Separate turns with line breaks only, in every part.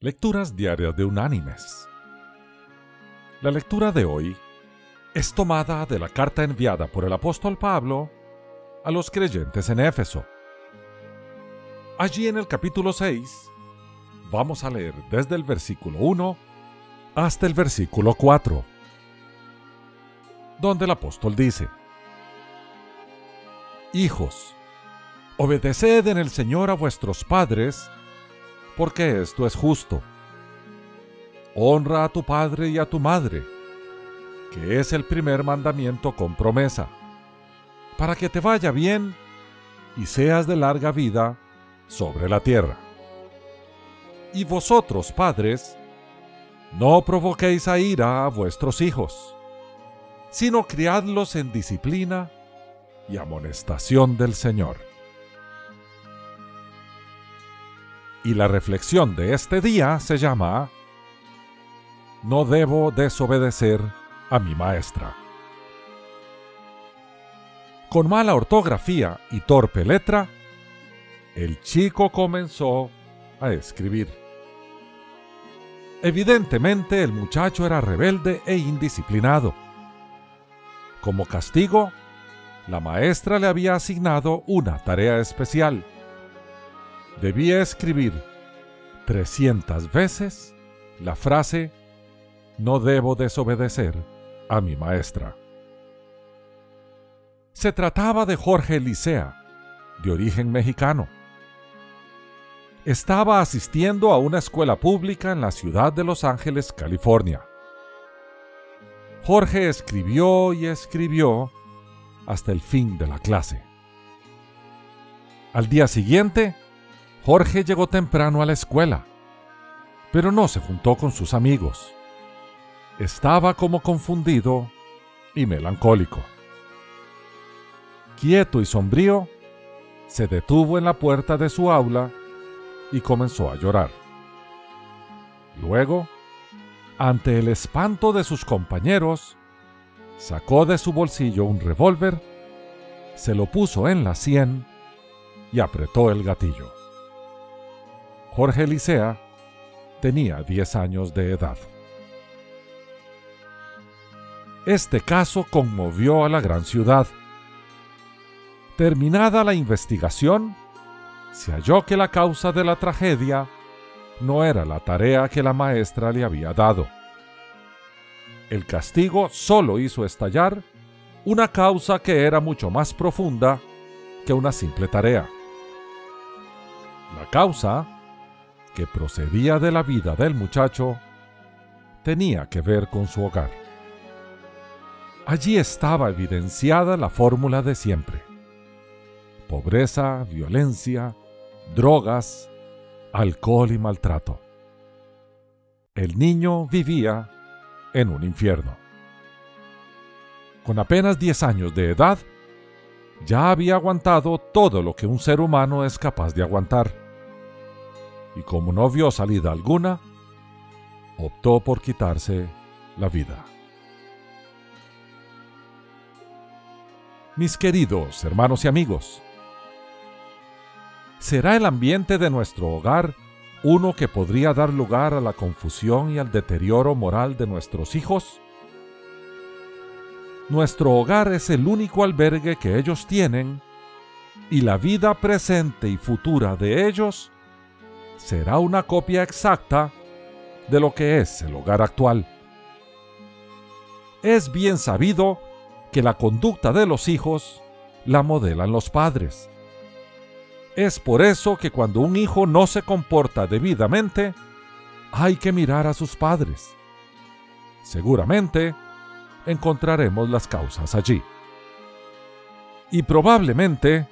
Lecturas diarias de Unánimes. La lectura de hoy es tomada de la carta enviada por el apóstol Pablo a los creyentes en Éfeso. Allí en el capítulo 6 vamos a leer desde el versículo 1 hasta el versículo 4, donde el apóstol dice, Hijos, obedeced en el Señor a vuestros padres, porque esto es justo. Honra a tu padre y a tu madre, que es el primer mandamiento con promesa, para que te vaya bien y seas de larga vida sobre la tierra. Y vosotros, padres, no provoquéis a ira a vuestros hijos, sino criadlos en disciplina y amonestación del Señor. Y la reflexión de este día se llama No debo desobedecer a mi maestra. Con mala ortografía y torpe letra, el chico comenzó a escribir. Evidentemente el muchacho era rebelde e indisciplinado. Como castigo, la maestra le había asignado una tarea especial debía escribir 300 veces la frase No debo desobedecer a mi maestra. Se trataba de Jorge Licea, de origen mexicano. Estaba asistiendo a una escuela pública en la ciudad de Los Ángeles, California. Jorge escribió y escribió hasta el fin de la clase. Al día siguiente, Jorge llegó temprano a la escuela, pero no se juntó con sus amigos. Estaba como confundido y melancólico. Quieto y sombrío, se detuvo en la puerta de su aula y comenzó a llorar. Luego, ante el espanto de sus compañeros, sacó de su bolsillo un revólver, se lo puso en la sien y apretó el gatillo. Jorge Licea tenía 10 años de edad. Este caso conmovió a la gran ciudad. Terminada la investigación, se halló que la causa de la tragedia no era la tarea que la maestra le había dado. El castigo solo hizo estallar una causa que era mucho más profunda que una simple tarea. La causa que procedía de la vida del muchacho tenía que ver con su hogar. Allí estaba evidenciada la fórmula de siempre. Pobreza, violencia, drogas, alcohol y maltrato. El niño vivía en un infierno. Con apenas 10 años de edad, ya había aguantado todo lo que un ser humano es capaz de aguantar y como no vio salida alguna, optó por quitarse la vida. Mis queridos hermanos y amigos, ¿será el ambiente de nuestro hogar uno que podría dar lugar a la confusión y al deterioro moral de nuestros hijos? Nuestro hogar es el único albergue que ellos tienen y la vida presente y futura de ellos será una copia exacta de lo que es el hogar actual. Es bien sabido que la conducta de los hijos la modelan los padres. Es por eso que cuando un hijo no se comporta debidamente, hay que mirar a sus padres. Seguramente encontraremos las causas allí. Y probablemente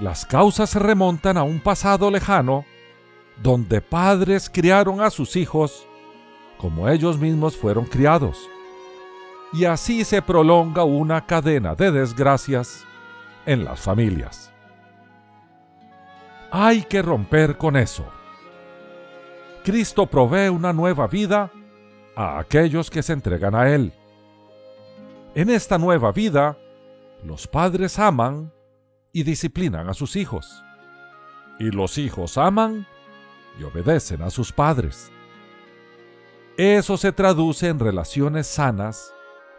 las causas se remontan a un pasado lejano donde padres criaron a sus hijos como ellos mismos fueron criados. Y así se prolonga una cadena de desgracias en las familias. Hay que romper con eso. Cristo provee una nueva vida a aquellos que se entregan a Él. En esta nueva vida, los padres aman y disciplinan a sus hijos. Y los hijos aman y obedecen a sus padres. eso se traduce en relaciones sanas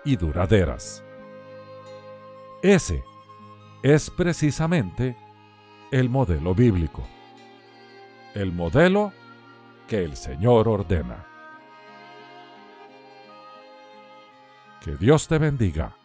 y duraderas. Ese es precisamente el modelo bíblico, el modelo que el Señor ordena. Que Dios te bendiga.